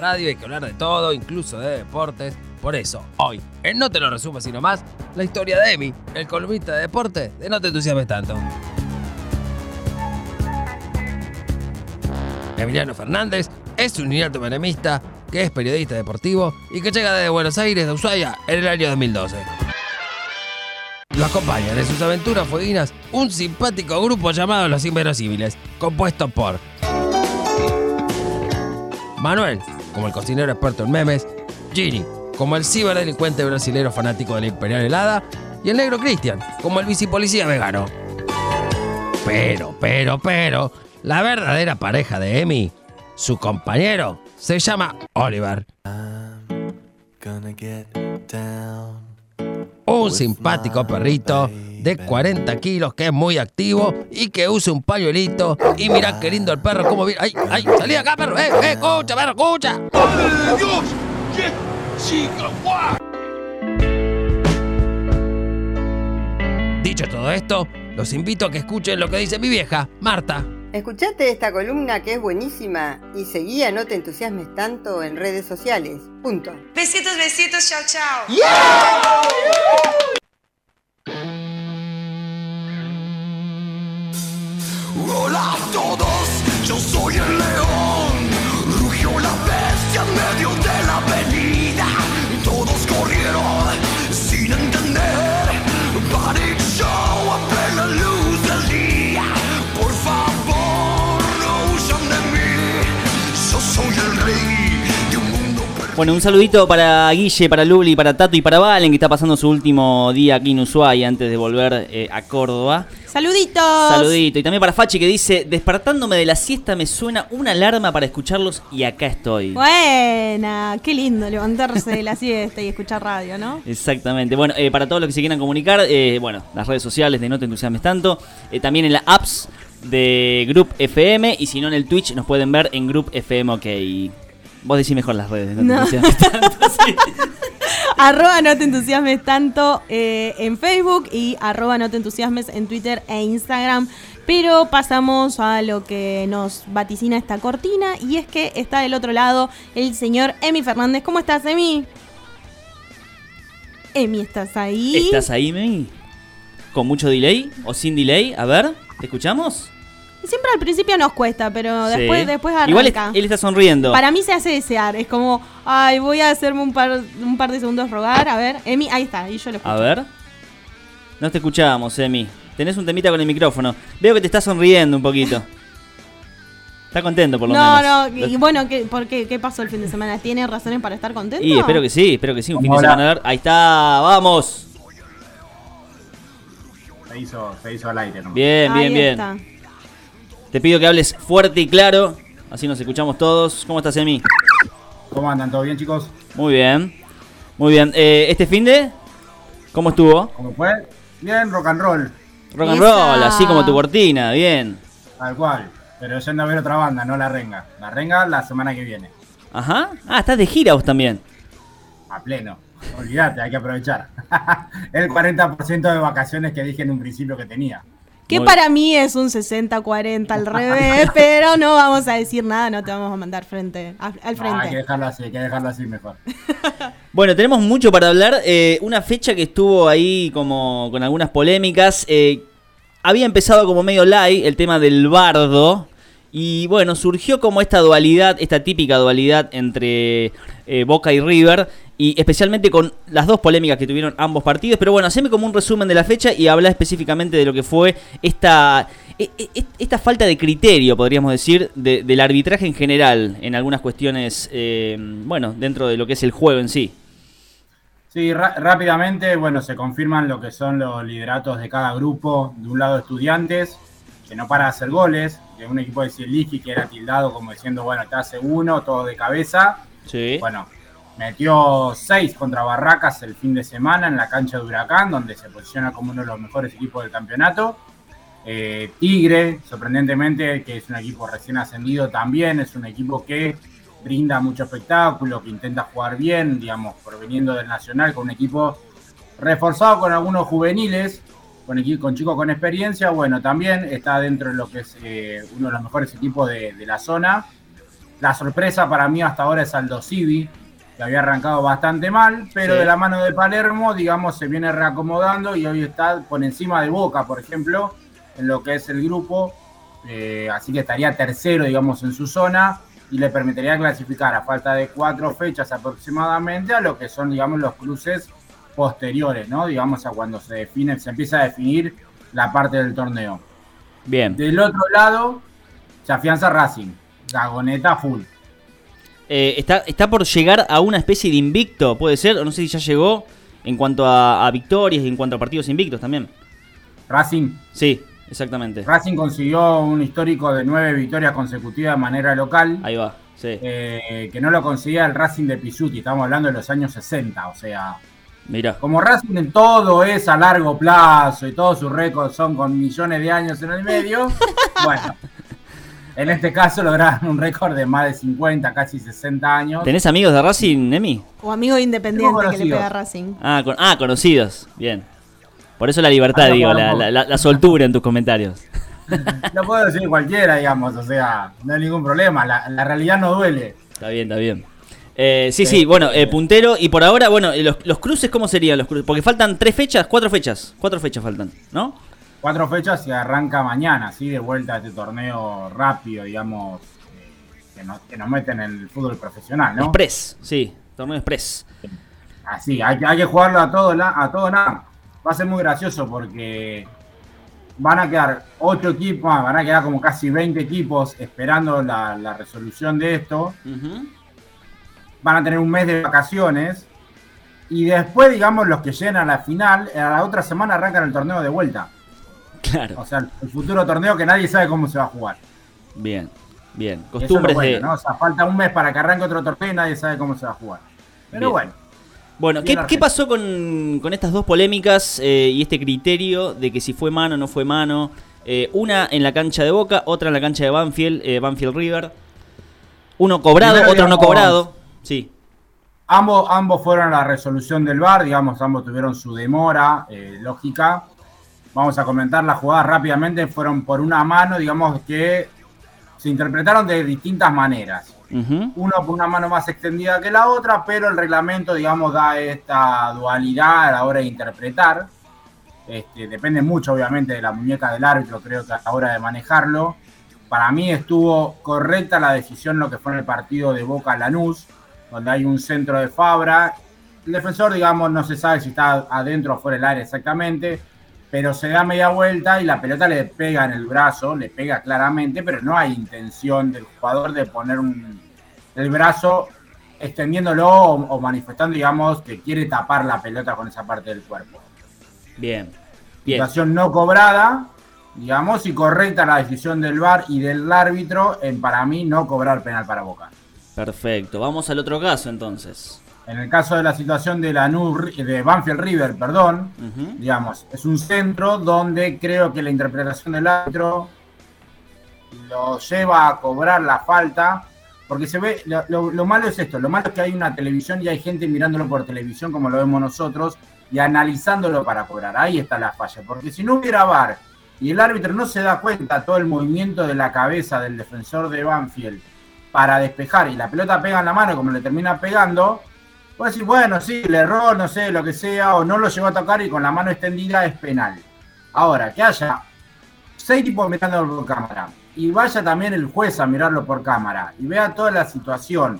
radio hay que hablar de todo, incluso de deportes. Por eso, hoy, en No Te Lo Resumo Sino Más, la historia de Emi, el columnista de deporte de No Te Entusiasmes Tanto. Emiliano Fernández es un innato menemista que es periodista deportivo y que llega desde Buenos Aires de Ushuaia en el año 2012. Lo acompañan en sus aventuras fueguinas un simpático grupo llamado Los Inverosímiles, compuesto por Manuel, como el cocinero experto en memes, Gini, como el ciberdelincuente brasilero fanático de la Imperial Helada, y el negro Cristian, como el bicipolicía vegano. Pero, pero, pero, la verdadera pareja de Emi, su compañero, se llama Oliver. Un simpático perrito de 40 kilos que es muy activo y que usa un pañuelito. Y mirá qué lindo el perro, cómo viene. ¡Ay, ay! ¡Salí acá, perro! ¡Eh, eh! ¡Escucha, perro, escucha! ¡Madre de Dios! ¿Qué? ¡Chica! Dicho todo esto, los invito a que escuchen lo que dice mi vieja, Marta. Escuchate esta columna que es buenísima y seguí a No te entusiasmes tanto en redes sociales. Punto. Besitos, besitos, chao, chao. Hola a todos, yo soy el león. Rugió la bestia en medio de la avenida. Todos corrieron sin entender. Panic show a plena luz del día. Por favor, no huyan de mí. Yo soy el rey de un mundo. Bueno, un saludito para Guille, para Luli, para Tato y para Valen, que está pasando su último día aquí en Ushuaia antes de volver eh, a Córdoba. Saluditos. Saludito. Y también para Fachi que dice, despertándome de la siesta me suena una alarma para escucharlos y acá estoy. Buena, qué lindo levantarse de la siesta y escuchar radio, ¿no? Exactamente. Bueno, eh, para todos los que se quieran comunicar, eh, bueno, las redes sociales de No Te Entusiasmes Tanto, eh, también en las apps de Group FM y si no en el Twitch nos pueden ver en Group FM OK. Vos decís mejor las redes, no, No. te entusiasmes tanto. sí. arroba no te entusiasmes tanto eh, en Facebook y arroba no te entusiasmes en Twitter e Instagram. Pero pasamos a lo que nos vaticina esta cortina y es que está del otro lado el señor Emi Fernández. ¿Cómo estás, Emi? Emi, ¿estás ahí? ¿Estás ahí, Memi? ¿Con mucho delay o sin delay? A ver, ¿te escuchamos? Siempre al principio nos cuesta, pero Sí. después, después arranca. Igual es- él está sonriendo. Para mí se hace desear. Es como, ay, voy a hacerme un par, un par de segundos rogar. A ver, Emi, ahí está, y yo lo escucho. A ver. No te escuchamos, Emi. Tenés un temita con el micrófono. Veo que te estás sonriendo un poquito. Está contento por lo No, menos. no, y bueno, ¿qué, por qué, ¿qué pasó el fin de semana? ¿Tiene razones para estar contento? Y espero que sí, espero que sí. Un fin de semana. Ahí está, vamos. Se hizo, se hizo al aire, ¿no? Bien, bien, Ahí bien. está. Te pido que hables fuerte y claro. Así nos escuchamos todos. ¿Cómo estás, Emi? ¿Cómo andan? ¿Todo bien, chicos? Muy bien. Muy bien. Eh, ¿Este fin de? ¿Cómo estuvo? ¿Cómo fue? Bien, rock and roll, Rock and Esa. roll, así como tu cortina. Bien. tal cual. Pero yendo a ver otra banda, no La Renga. La Renga la semana que viene. Ajá. Ah, estás de gira vos también. A pleno. Olvídate, hay que aprovechar. El 40% de vacaciones que dije en un principio que tenía. Que Muy- para mí es un 60-40 al revés, pero no vamos a decir nada, no te vamos a mandar frente, al, No, hay que frente. dejarlo así, hay que dejarlo así mejor. Bueno, tenemos mucho para hablar. Eh, una fecha que estuvo ahí como con algunas polémicas. Eh, había empezado como medio light el tema del bardo. Y bueno, surgió como esta dualidad, esta típica dualidad entre eh, Boca y River. Y especialmente con las dos polémicas que tuvieron ambos partidos. Pero bueno, haceme como un resumen de la fecha y habla específicamente de lo que fue esta, e- e- esta falta de criterio, podríamos decir, de- del arbitraje en general en algunas cuestiones, eh, bueno, dentro de lo que es el juego en sí. Sí, rápidamente, bueno, se confirman lo que son los lideratos de cada grupo. De un lado, estudiantes, que no para de hacer goles. De un equipo de Cieligi que era tildado como diciendo, bueno, te hace uno, todo de cabeza. Sí. Bueno, metió seis contra Barracas el fin de semana en la cancha de Huracán, donde se posiciona como uno de los mejores equipos del campeonato. Eh, Tigre, sorprendentemente, que es un equipo recién ascendido también, es un equipo que brinda mucho espectáculo, que intenta jugar bien, digamos, proveniendo del Nacional, con un equipo reforzado con algunos juveniles, con, con chicos con experiencia, bueno, también está dentro de lo que es eh, uno de los mejores equipos de, de la zona. La sorpresa para mí hasta ahora es Aldo Civi, que había arrancado bastante mal, pero Sí. de la mano de Palermo, digamos, se viene reacomodando y hoy está por encima de Boca, por ejemplo, en lo que es el grupo. Eh, así que estaría tercero, digamos, en su zona y le permitiría clasificar a falta de cuatro fechas aproximadamente a lo que son, digamos, los cruces posteriores, ¿no? Digamos, a cuando se define, se empieza a definir la parte del torneo. Bien. Del otro lado, se afianza Racing, Gagoneta full. Eh, está, está por llegar a una especie de invicto, puede ser, o no sé si ya llegó en cuanto a, a victorias y en cuanto a partidos invictos también. Racing, Sí, exactamente. Racing consiguió un histórico de nueve victorias consecutivas de manera local, Ahí va, sí. eh, que no lo conseguía el Racing de Pisuti, estamos hablando de los años 60, o sea, Mira. como Racing en todo es a largo plazo y todos sus récords son con millones de años en el medio, bueno, en este caso lograron un récord de más de 50, casi 60 años. ¿Tenés amigos de Racing, Emi? O amigo independiente que le pega a Racing. Ah, con- ah, conocidos. Bien. Por eso la libertad, Ah, digo, la, no. la- la- la soltura en tus comentarios. Lo puedo decir cualquiera, digamos, o sea, no hay ningún problema, la, la realidad no duele. Está bien, está bien. Eh, sí, sí, bueno, eh, puntero. Y por ahora, bueno, eh, los, los cruces, ¿cómo serían los cruces? Porque faltan tres fechas, cuatro fechas. Cuatro fechas faltan, ¿no? Cuatro fechas y arranca mañana, así de vuelta a este torneo rápido, digamos, eh, que, nos, que nos meten en el fútbol profesional, ¿no? Express, sí, torneo Express. Así, hay, que- hay que jugarlo a todo, la- a todo nada. Va a ser muy gracioso porque van a quedar ocho equipos, van a quedar como casi 20 equipos esperando la, la resolución de esto. Van a tener un mes de vacaciones. Y después, digamos, los que lleguen a la final, a la otra semana arrancan el torneo de vuelta. Claro, O sea, el futuro torneo que nadie sabe cómo se va a jugar. bien, bien. Costumbres bueno, de. ¿no? O sea, falta un mes para que arranque otro torneo y nadie sabe cómo se va a jugar. Pero Bien. bueno, Bueno, ¿qué, qué pasó con, con estas dos polémicas eh, y este criterio de que si fue mano o no fue mano? Eh, una en la cancha de Boca, otra en la cancha de Banfield, eh, Banfield River. Uno cobrado, Primero, otro no cobrado. Sí. ambos, ambos fueron a la resolución del VAR, digamos, ambos tuvieron su demora lógica. Vamos a comentar las jugadas rápidamente, fueron por una mano, digamos que se interpretaron de distintas maneras. Uno por una mano más extendida que la otra, pero el reglamento, digamos, da esta dualidad a la hora de interpretar. Este, depende mucho, obviamente, de la muñeca del árbitro, creo que a la hora de manejarlo. Para mí estuvo correcta la decisión lo que fue en el partido de Boca Lanús, donde hay un centro de Fabra. El defensor, digamos, no se sabe si está adentro o fuera del área exactamente, pero se da media vuelta y la pelota le pega en el brazo, le pega claramente, pero no hay intención del jugador de poner un- el brazo extendiéndolo o, o manifestando, digamos, que quiere tapar la pelota con esa parte del cuerpo. Bien. Bien. Situación no cobrada, digamos, y correcta la decisión del VAR y del árbitro en, para mí, no cobrar penal para Boca. Perfecto. Vamos al otro caso entonces. En el caso de la situación de, Lanús, de Banfield River, perdón, digamos, es un centro donde creo que la interpretación del árbitro lo lleva a cobrar la falta, porque se ve, lo, lo- lo malo es esto, lo malo es que hay una televisión y hay gente mirándolo por televisión como lo vemos nosotros y analizándolo para cobrar, ahí está la falla, porque si no hubiera VAR y el árbitro no se da cuenta todo el movimiento de la cabeza del defensor de Banfield para despejar y la pelota pega en la mano como le termina pegando, Puedes decir, bueno, sí, el error, no sé, lo que sea, o no lo llegó a tocar y con la mano extendida es penal. Ahora, que haya seis tipos mirándolo por cámara y vaya también el juez a mirarlo por cámara y vea toda la situación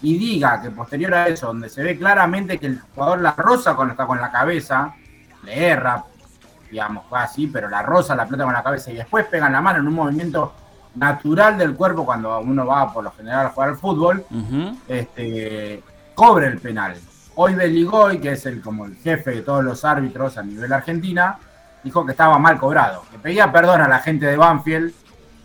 y diga que posterior a eso, donde se ve claramente que el jugador la roza cuando está con la cabeza, le erra, digamos, fue así, pero la roza la pelota con la cabeza y después pega en la mano en un movimiento natural del cuerpo cuando uno va por lo general a jugar al fútbol, este, cobre el penal. Hoy Beligoy, que es el como el jefe de todos los árbitros a nivel Argentina, dijo que estaba mal cobrado, que pedía perdón a la gente de Banfield,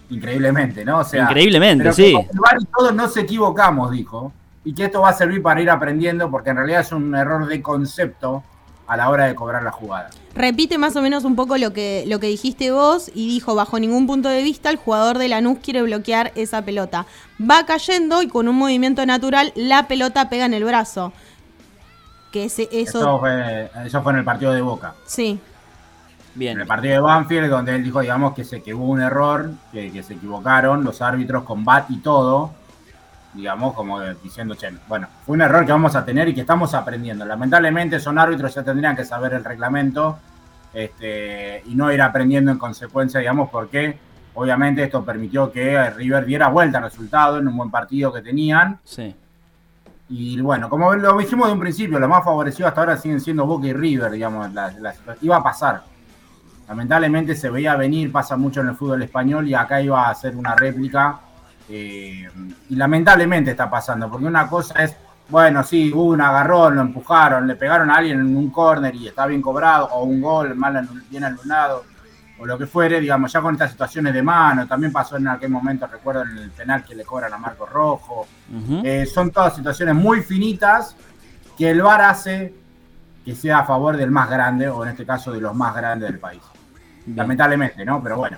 increíblemente, ¿no? O sea, Increíblemente, pero sí. que todos nos equivocamos, dijo, y que esto va a servir para ir aprendiendo, porque en realidad es un error de concepto a la hora de cobrar la jugada. Repite más o menos un poco lo que, lo que dijiste vos y dijo, bajo ningún punto de vista, el jugador de Lanús quiere bloquear esa pelota. Va cayendo y con un movimiento natural la pelota pega en el brazo. Que ese, eso, Eso fue, eso fue en el partido de Boca. sí. En Bien. el partido de Banfield, donde él dijo, digamos, que, se, que hubo un error, que, que se equivocaron los árbitros con bat y todo. Digamos, como diciendo, che, bueno, fue un error que vamos a tener y que estamos aprendiendo. Lamentablemente son árbitros, ya tendrían que saber el reglamento este, y no ir aprendiendo en consecuencia, digamos, porque obviamente esto permitió que River diera vuelta al resultado en un buen partido que tenían. Sí. Y bueno, como lo dijimos de un principio, lo más favorecido hasta ahora siguen siendo Boca y River, digamos, la, la- iba a pasar. Lamentablemente se veía venir, pasa mucho en el fútbol español y acá iba a ser una réplica. Eh, y lamentablemente está pasando, porque una cosa es, bueno, sí, hubo un agarrón, lo empujaron, le pegaron a alguien en un córner y está bien cobrado, o un gol mal bien anulado, o lo que fuere, digamos, ya con estas situaciones de mano, también pasó en aquel momento, recuerdo en el penal que le cobran a Marco Rojo, eh, son todas situaciones muy finitas que el VAR hace que sea a favor del más grande, o en este caso de los más grandes del país. Bien. Lamentablemente, ¿no? Pero bueno.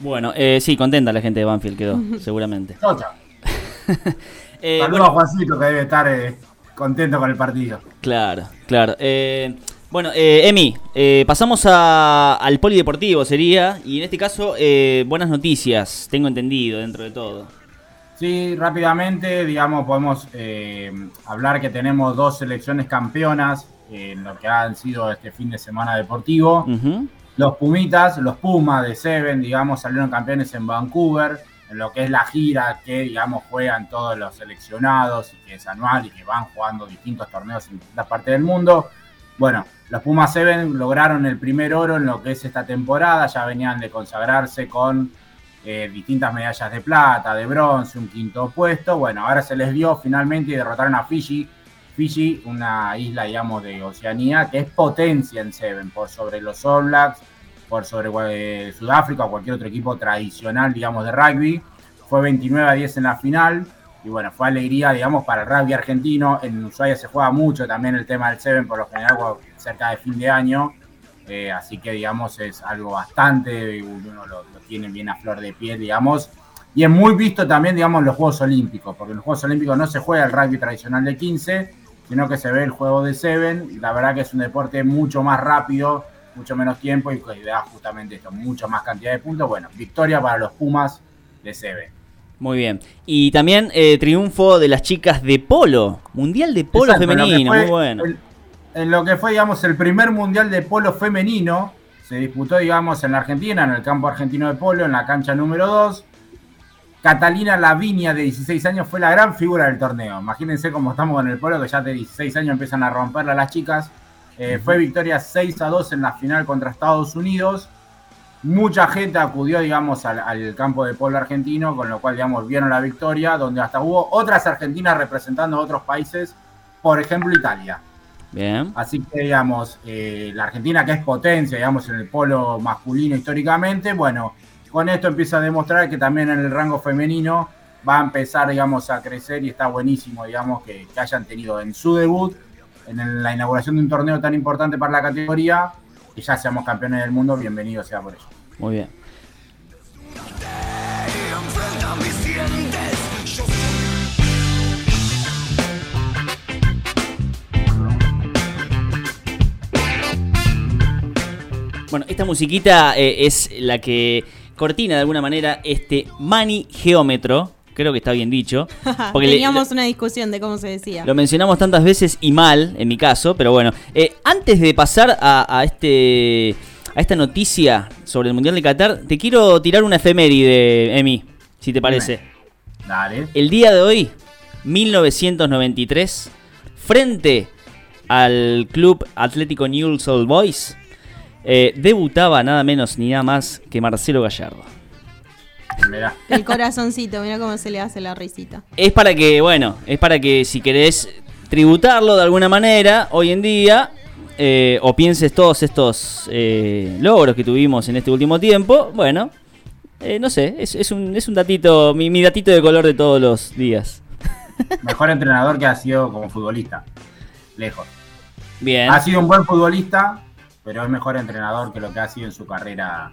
Bueno, eh, sí, contenta la gente de Banfield quedó, seguramente. Eh, Saludos bueno, a Juancito que debe estar eh, contento con el partido. Claro, claro. Eh, bueno, eh, Emi, eh, pasamos a- al polideportivo, sería, y en este caso, eh, buenas noticias, tengo entendido, dentro de todo. Sí, rápidamente, digamos, podemos eh, hablar que tenemos dos selecciones campeonas en lo que han sido este fin de semana deportivo. Los Pumitas, los Pumas de Seven, digamos, salieron campeones en Vancouver, en lo que es la gira que, digamos, juegan todos los seleccionados y que es anual y que van jugando distintos torneos en distintas partes del mundo. Bueno, los Pumas Seven lograron el primer oro en lo que es esta temporada, ya venían de consagrarse con eh, distintas medallas de plata, de bronce, un quinto puesto. Bueno, ahora se les dio finalmente y derrotaron a Fiji. Fiji, una isla, digamos, de Oceanía, que es potencia en Seven, por sobre los All Blacks, por sobre eh, Sudáfrica o cualquier otro equipo tradicional, digamos, de rugby. Fue 29 a 10 en la final. Y bueno, fue alegría, digamos, para el rugby argentino. En Ushuaia se juega mucho también el tema del Seven, por lo general, cerca de fin de año. Eh, así que, digamos, es algo bastante, uno lo tiene bien a flor de piel, digamos. Y es muy visto también, digamos, en los Juegos Olímpicos, porque en los Juegos Olímpicos no se juega el rugby tradicional de 15, sino que se ve el juego de 7. La verdad que es un deporte mucho más rápido, mucho menos tiempo y que da justamente esto, mucho más cantidad de puntos. Bueno, victoria para los Pumas de 7. Muy bien. Y también eh, triunfo de las chicas de polo, Mundial de Polo Exacto, Femenino, fue- muy bueno. En, en lo que fue, digamos, el primer mundial de polo femenino, se disputó, digamos, en la Argentina, en el campo argentino de polo, en la cancha número 2. Catalina Lavinia, de 16 años, fue la gran figura del torneo. Imagínense cómo estamos con el polo, que ya de 16 años empiezan a romperla las chicas. Eh, Fue victoria 6 a 2 en la final contra Estados Unidos. Mucha gente acudió, digamos, al, al campo de polo argentino, con lo cual, digamos, vieron la victoria, donde hasta hubo otras argentinas representando a otros países, por ejemplo, Italia. Bien. Así que, digamos, eh, la Argentina, que es potencia, digamos, en el polo masculino históricamente, bueno, con esto empieza a demostrar que también en el rango femenino va a empezar, digamos, a crecer y está buenísimo, digamos, que, hayan tenido en su debut, en la inauguración de un torneo tan importante para la categoría, que ya seamos campeones del mundo, bienvenido sea por ello. Muy bien. Bueno, esta musiquita eh, es la que cortina de alguna manera este Mani Geómetro. Creo que está bien dicho. Porque le- Teníamos una discusión de cómo se decía. Lo mencionamos tantas veces y mal, en mi caso, pero bueno. Eh, antes de pasar a, a este a esta noticia sobre el Mundial de Qatar, te quiero tirar una efeméride, Emi, si te parece. Dale. El día de hoy, 1993, frente al Club Atlético Newell's Old Boys, eh, debutaba nada menos ni nada más que Marcelo Gallardo. Mirá. El corazoncito, mira cómo se le hace la risita. Es para que, bueno, es para que si querés tributarlo de alguna manera hoy en día, eh, o pienses todos estos eh, logros que tuvimos en este último tiempo, bueno, eh, no sé, es, es un, es un datito, mi, mi datito de color de todos los días. Mejor entrenador que ha sido como futbolista. Lejos. Bien. Ha sido un buen futbolista, pero es mejor entrenador que lo que ha sido en su carrera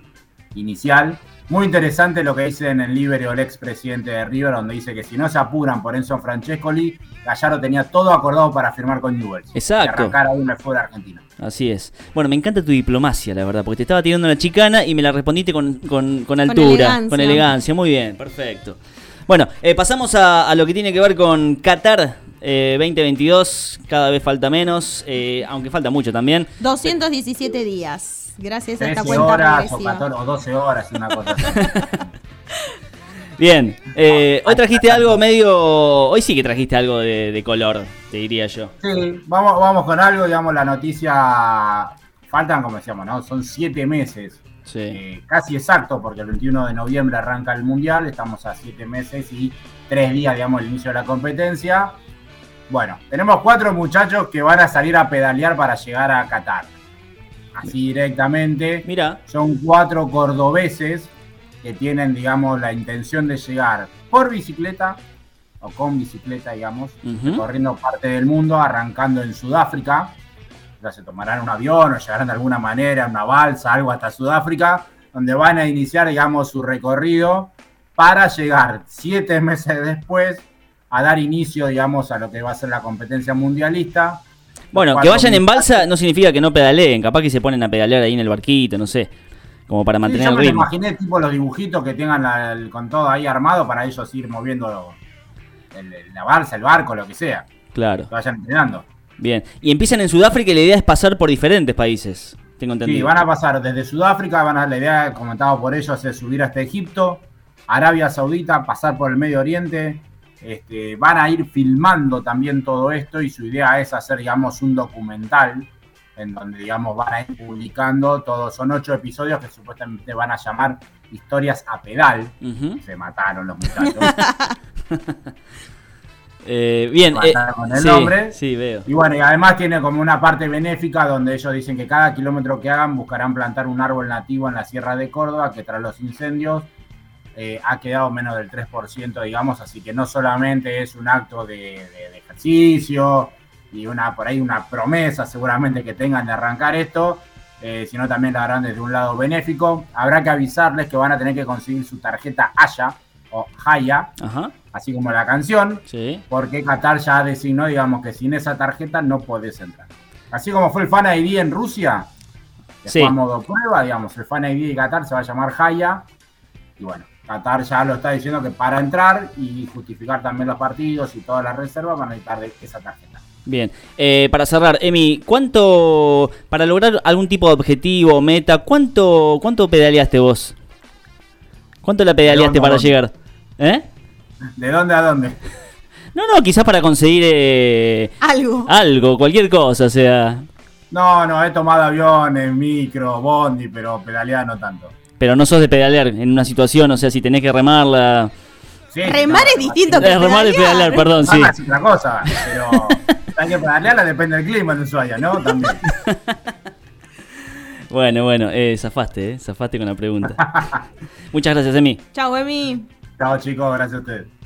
inicial. Muy interesante lo que dice en el Libero el expresidente de River, donde dice que si no se apuran por Enzo Francescoli, Gallardo tenía todo acordado para firmar con Newell's. Exacto. Y arrancar aún el fútbol argentino. Así es. Bueno, me encanta tu diplomacia, la verdad, porque te estaba tirando una chicana y me la respondiste con, con- con altura, con elegancia. elegancia. Muy bien, perfecto. Bueno, eh, pasamos a, a lo que tiene que ver con Qatar eh, 2022. Cada vez falta menos, eh, aunque falta mucho también. 217 días. Gracias a esta 13 cuenta horas o, regresiva. 14, o 12 horas, una cosa así. Bien, eh, hoy trajiste algo medio. Hoy sí que trajiste algo de, de color, te diría yo. Sí, vamos, vamos con algo, digamos, la noticia. Faltan, como decíamos, ¿no? Son siete meses. Sí. eh, casi exacto, porque el 21 de noviembre arranca el Mundial, estamos a siete meses y tres días, digamos, el inicio de la competencia. Bueno, tenemos cuatro muchachos que van a salir a pedalear para llegar a Qatar. Así directamente. Mira, Son cuatro cordobeses que tienen, digamos, la intención de llegar por bicicleta o con bicicleta, digamos, Ujú. corriendo parte del mundo, arrancando en Sudáfrica. Ya se tomarán un avión o llegarán de alguna manera, una balsa, algo hasta Sudáfrica, donde van a iniciar, digamos, su recorrido para llegar siete meses después a dar inicio, digamos, a lo que va a ser la competencia mundialista. bueno, que vayan en balsa no significa que no pedaleen, capaz que se ponen a pedalear ahí en el barquito, no sé, como para Sí, mantener yo el me ritmo. imaginé tipo los dibujitos que tengan la- el- con todo ahí armado para ellos ir moviendo el- la balsa, el barco, lo que sea. Claro, Que vayan entrenando. bien. Y empiezan en Sudáfrica y la idea es pasar por diferentes países, tengo Sí, entendido. van a pasar desde Sudáfrica, van a la idea, comentado por ellos, es subir hasta Egipto, Arabia Saudita, pasar por el Medio Oriente. Este, van a ir filmando también todo esto y su idea es hacer, digamos, un documental en donde, digamos, van a ir publicando todos. Son ocho episodios que supuestamente van a llamar historias a pedal. Se mataron los muchachos. Eh, bien, eh, estar con el sí, nombre. sí, veo. Y bueno, y además tiene como una parte benéfica donde ellos dicen que cada kilómetro que hagan buscarán plantar un árbol nativo en la Sierra de Córdoba, que tras los incendios eh, ha quedado menos del 3%, digamos, así que no solamente es un acto de, de- de ejercicio y una por ahí una promesa seguramente que tengan de arrancar esto, eh, sino también la harán desde un lado benéfico. Habrá que avisarles que van a tener que conseguir su tarjeta Haya o Haya, Ajá, así como la canción, sí. porque Qatar ya designó, digamos, que sin esa tarjeta no podés entrar. Así como fue el Fan ID en Rusia, que Sí. fue a modo prueba, digamos, el Fan ID de Qatar se va a llamar Haya. Y bueno, Qatar ya lo está diciendo que para entrar y justificar también los partidos y todas las reservas van a necesitar de esa tarjeta. Bien, eh, para cerrar, Emi, ¿cuánto, para lograr algún tipo de objetivo o meta, cuánto, cuánto pedaleaste vos? ¿Cuánto la pedaleaste para llegar? ¿Eh? ¿De dónde a dónde? No, no, quizás para conseguir eh, Algo. algo, cualquier cosa, o sea, No, no, he tomado aviones, micro, bondi, pero pedaleada no tanto. Pero no sos de pedalear en una situación, o sea, si tenés que remarla... Sí, Remar no, es distinto que remar y pedalear. pedalear, perdón, sí. remar es otra cosa, pero hay que pedalearla depende del clima en Ushuaia, ¿no? También. Bueno, bueno, eh, zafaste, eh, zafaste con la pregunta. Muchas gracias, Emi. Chau, Emi. Chao chicos, gracias a ustedes.